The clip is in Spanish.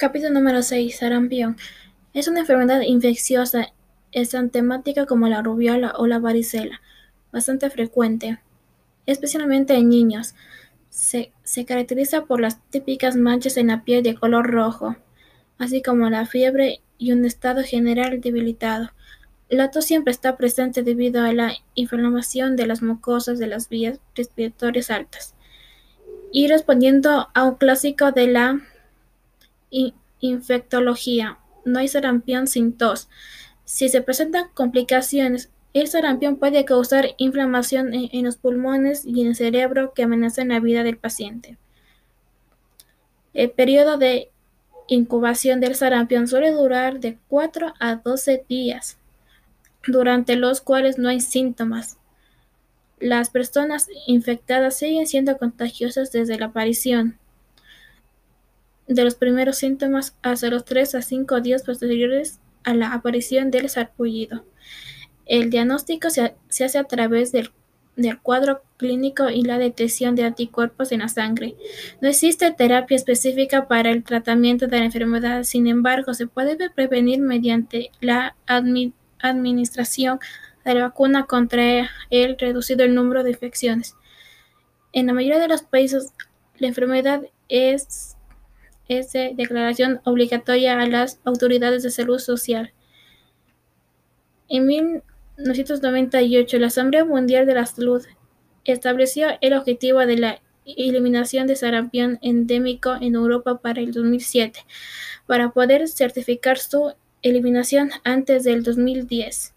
Capítulo número 6. Sarampión. Es una enfermedad infecciosa, es tan temática como la rubiola o la varicela, bastante frecuente, especialmente en niños. Se, se, caracteriza por las típicas manchas en la piel de color rojo, así como la fiebre y un estado general debilitado. La tos siempre está presente debido a la inflamación de las mucosas de las vías respiratorias altas. Y respondiendo a un clásico de la Infectología. No hay sarampión sin tos. Si se presentan complicaciones, el sarampión puede causar inflamación en los pulmones y en el cerebro que amenazan la vida del paciente. El periodo de incubación del sarampión suele durar de 4 a 12 días, durante los cuales no hay síntomas. Las personas infectadas siguen siendo contagiosas desde la aparición de los primeros síntomas hasta los 3 a 5 días posteriores a la aparición del sarpullido. El diagnóstico se, hace a través del, cuadro clínico y la detección de anticuerpos en la sangre. No existe terapia específica para el tratamiento de la enfermedad, sin embargo, se puede prevenir mediante la admi administración de la vacuna contra el reducido el número de infecciones. En la mayoría de los países, la enfermedad es es de declaración obligatoria a las autoridades de salud social. En 1998, la Asamblea Mundial de la Salud estableció el objetivo de la eliminación de sarampión endémico en Europa para el 2007, para poder certificar su eliminación antes del 2010.